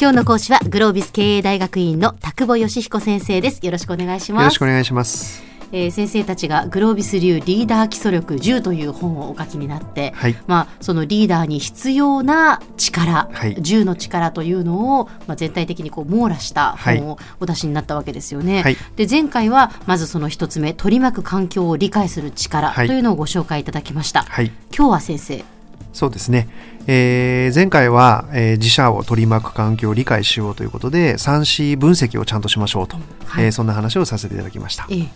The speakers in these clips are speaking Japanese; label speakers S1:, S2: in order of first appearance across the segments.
S1: 今日の講師はグロービス経営大学院の田久保義彦先生です。よろしくお願いします。
S2: よろしくお願いします。
S1: えー、先生たちがグロービス流リーダー基礎力10という本をお書きになって、はい、まあ、そのリーダーに必要な力、はい、10の力というのを、まあ、全体的にこう網羅した本をお出しになったわけですよね。はい、で前回はまずその一つ目取り巻く環境を理解する力というのをご紹介いただきました。今日は先生
S2: そうですね、えー、前回は、えー、自社を取り巻く環境を理解しようということで 3C 分析をちゃんとしましょうと、はい、えー、そんな話をさせていただきました。ええ。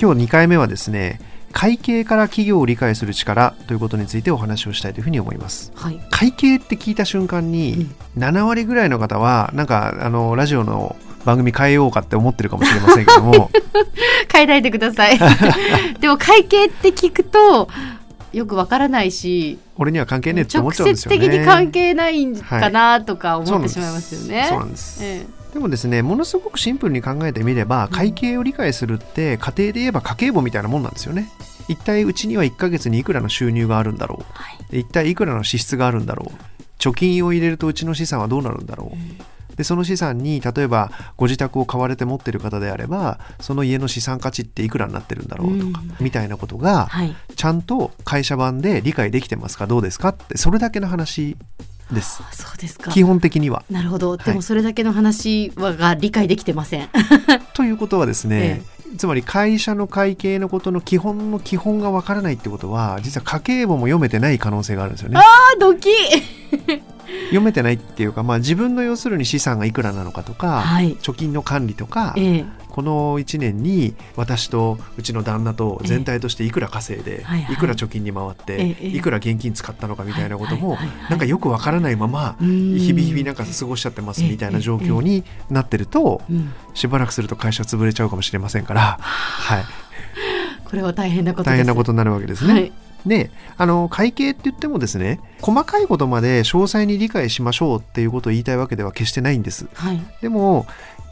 S2: 今日2回目はですね会計から企業を理解する力ということについてお話をしたいというふうに思います、はい、会計って聞いた瞬間に7割ぐらいの方はなんかあのラジオの番組変えようかって思ってるかもしれませんけども。
S1: 変えないでください。でも会計って聞くとよくわからないし
S2: 俺には関係ねえって思っちゃうんですよね。
S1: 直接的に関係ないんかなとか思ってしまいますよね、
S2: はい、そうなんです、ええ。でもですねものすごくシンプルに考えてみれば会計を理解するって家庭で言えば家計簿みたいなもんなんですよね。一体うちには1ヶ月にいくらの収入があるんだろう、はい、一体いくらの支出があるんだろう。貯金を入れるとうちの資産はどうなるんだろう、でその資産に例えばご自宅を買われて持ってる方であればその家の資産価値っていくらになってるんだろうとか、みたいなことが、ちゃんと会社版で理解できてますか？どうですか？ってそれだけの話です。
S1: そうですか。
S2: 基本的には。
S1: なるほど。でもそれだけの話はが理解できてません。
S2: ということはですね、ええ、つまり会社の会計のことの基本の基本がわからないってことは、実は家計簿も読めてない可能性があるんですよね。
S1: ああ、ドキ
S2: 読めてないっていうか、まあ、自分の要するに資産がいくらなのかとか、はい、貯金の管理とか、ええ、この1年に私とうちの旦那と全体としていくら稼いで、いくら貯金に回って、いくら現金使ったのかみたいなことも、なんかよくわからないまま日々日々なんか過ごしちゃってますみたいな状況になってると、しばらくすると会社潰れちゃうかもしれませんから、はい、
S1: これは大変なこと
S2: 大変なことになるわけですね。はいであの会計って言ってもですね細かいことまで詳細に理解しましょうっていうことを言いたいわけでは決してないんです、はい、でも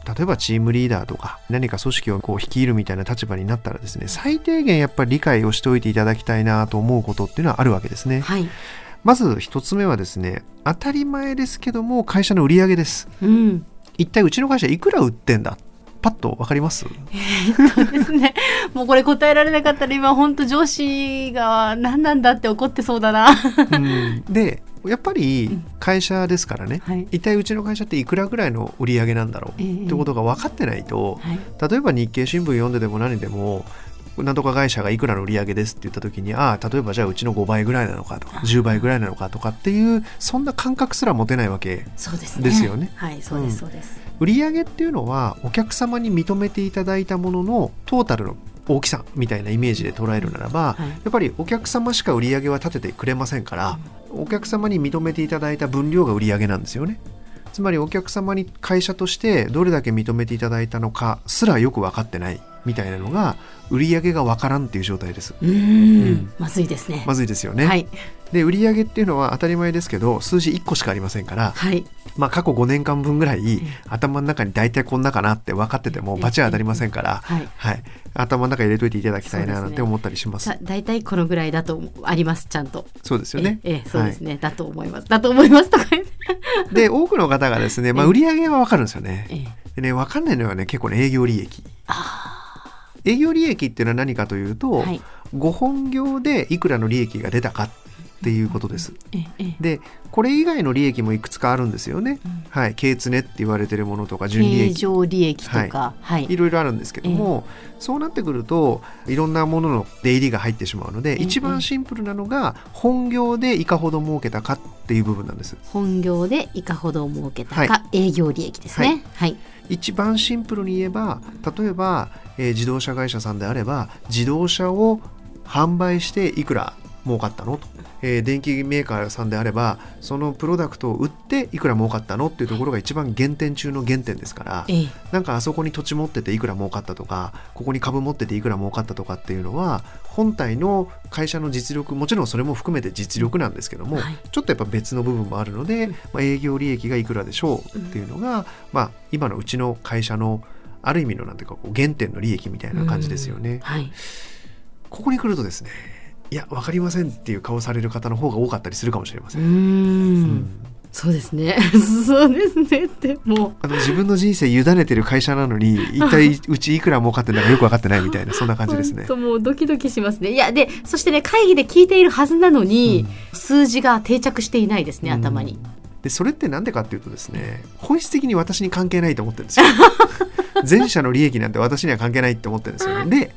S2: 例えばチームリーダーとか何か組織をこう率いるみたいな立場になったらですね最低限やっぱり理解をしておいていただきたいなと思うことっていうのはあるわけですね。はい、まず一つ目はですね当たり前ですけども会社の売上です。うん、一体うちの会社いくら売ってんだパッとわかります、
S1: えー、っですね もうこれ答えられなかったら今本当上司が何なんだって怒ってそうだな。
S2: うん、でやっぱり会社ですからね、うんはい、一体うちの会社っていくらぐらいの売り上げなんだろう、えー、ってことが分かってないと、はい、例えば日経新聞読んででも何でもなんとか会社がいくらの売り上げですって言った時にああ例えばじゃあうちの5倍ぐらいなのかとか10倍ぐらいなのかとかっていうそんな感覚すら持てないわけですよね。
S1: はいそうですそうです、
S2: 売上っていうのはお客様に認めていただいたもののトータルの大きさみたいなイメージで捉えるならば、はい、やっぱりお客様しか売り上げは立ててくれませんから、お客様に認めていただいた分量が売り上げなんですよね。つまりお客様に会社としてどれだけ認めていただいたのかすらよく分かってないみたいなのが売上が分からんっていう状態です。
S1: うん、まずいですね。
S2: まずいですよね。はい、で売上っていうのは当たり前ですけど数字1個しかありませんから、はい、まあ過去5年間分ぐらい、うん、頭の中に大体こんなかなって分かってても罰は当たりませんから、はい、はい、頭の中に入れといていただきたいななんて思ったりします。
S1: 大体、ね、このぐらいだとありますちゃんと。
S2: そうですよね。
S1: ええそうですね、だと思います。だと思いますとか。
S2: で多くの方がですね、まあ売上は分かるんですよね。でね分かんないのはね結構ね営業利益。ああ営業利益っていうのは何かというと、はい、ご本業でいくらの利益が出たかっていうことです。でこれ以外の利益もいくつかあるんですよね。うん、はい、経常って言われてるものとか純利益。
S1: 経利益とか、
S2: はい、い。ろいろあるんですけども、えー、そうなってくるといろんなものの出入りが入ってしまうので、えー、一番シンプルなのが本業でいかほど儲けたかっていう部分なんです。
S1: 本業でいかほど儲けたか、はい、営業利益ですね。はい、はい。
S2: 一番シンプルに言えば例えば、えー、自動車会社さんであれば自動車を販売していくら儲かったの？と、えー、電気メーカーさんであればそのプロダクトを売っていくら儲かったの？っていうところが一番原点中の原点ですから、ええ、なんかあそこに土地持ってていくら儲かったとかここに株持ってていくら儲かったとかっていうのは本体の会社の実力もちろんそれも含めて実力なんですけども、はい、ちょっとやっぱ別の部分もあるので、まあ、営業利益がいくらでしょうっていうのが、うん、まあ、今のうちの会社のある意味のなんていうかこう原点の利益みたいな感じですよね。はい、ここに来るとですねいや分かりませんっていう顔される方の方が多かったりするかもしれません。うん
S1: そうですね そうですねってもう
S2: あの自分の人生委ねてる会社なのに一体うちいくら儲かってんだかよく分かってないみたいなそんな感じですね。
S1: もうドキドキしますねいやでそしてね会議で聞いているはずなのに、うん、数字が定着していないですね頭に。
S2: でそれって何でかっていうとですね本質的に私に関係ないと思ってるんですよ。前者の利益なんて私には関係ないって思ってるんですよね。で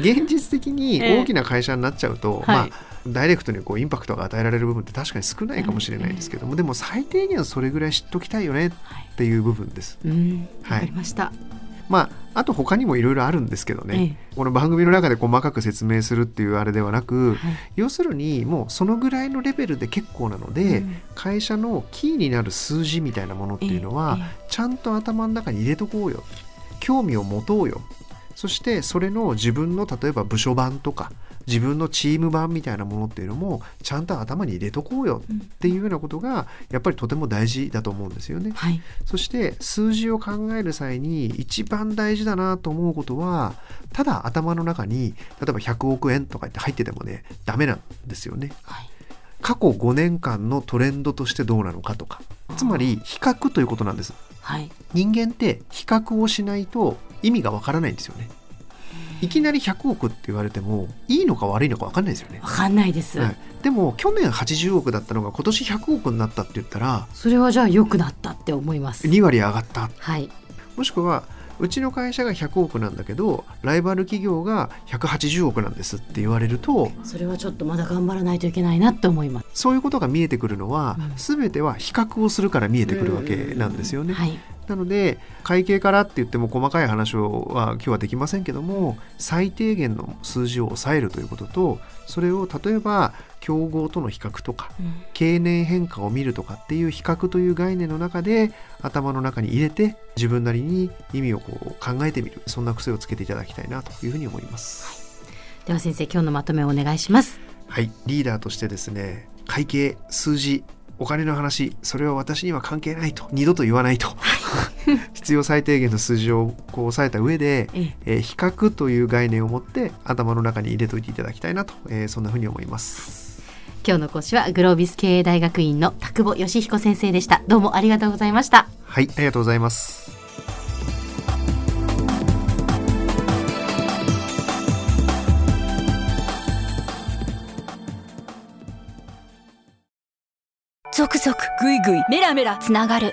S2: 現実的に大きな会社になっちゃうと、えー、まあ、はいダイレクトにこうインパクトが与えられる部分って確かに少ないかもしれないですけども、でも最低限それぐらい知っときたいよねっていう部分です。
S1: はい、はい、ました。
S2: まあ、あと他にもいろいろあるんですけどね、ええ、この番組の中で細かく説明するっていうあれではなく、はい、要するにもうそのぐらいのレベルで結構なので、うん、会社のキーになる数字みたいなものっていうのは、え、ちゃんと頭の中に入れとこうよ。興味を持とうよそしてそれの自分の例えば部署版とか自分のチーム版みたいなものっていうのもちゃんと頭に入れとこうよっていうようなことがやっぱりとても大事だと思うんですよね。はい、そして数字を考える際に一番大事だなと思うことはただ頭の中に例えば100億円とかって入っててもねダメなんですよね。はい。過去5年間のトレンドとしてどうなのかとか。つまり比較ということなんです、はい、人間って比較をしないと意味がわからないんですよね。いきなり100億って言われてもいいのか悪いのか分かんないですよね。
S1: 分かんないです、は
S2: い、でも去年80億だったのが今年100億になったって言ったら
S1: それはじゃあ良くなったって思います。
S2: 2割上がった、
S1: はい、
S2: もしくはうちの会社が100億なんだけどライバル企業が180億なんですって言われると
S1: それはちょっとまだ頑張らないといけないなって思います。
S2: そういうことが見えてくるのは、うん、全ては比較をするから見えてくるわけなんですよね、はい、なので会計からって言っても細かい話をは今日はできませんけども最低限の数字を抑えるということとそれを例えば競合との比較とか、うん、経年変化を見るとかっていう比較という概念の中で頭の中に入れて自分なりに意味をこう考えてみる。そんな癖をつけていただきたいなというふうに思います、
S1: はい、では先生今日のまとめをお願いします。
S2: はい。リーダーとしてですね会計数字お金の話それは私には関係ないと二度と言わないと 必要最低限の数字をこう抑えた上で、えー、比較という概念を持って頭の中に入れといていただきたいなと、えー、そんなふうに思います。
S1: 今日の講師はグロービス経営大学院の田久保義彦先生でした。どうもありがとうございました。
S2: はいありがとうございます。
S1: 続々ぐいぐいメラメラつながる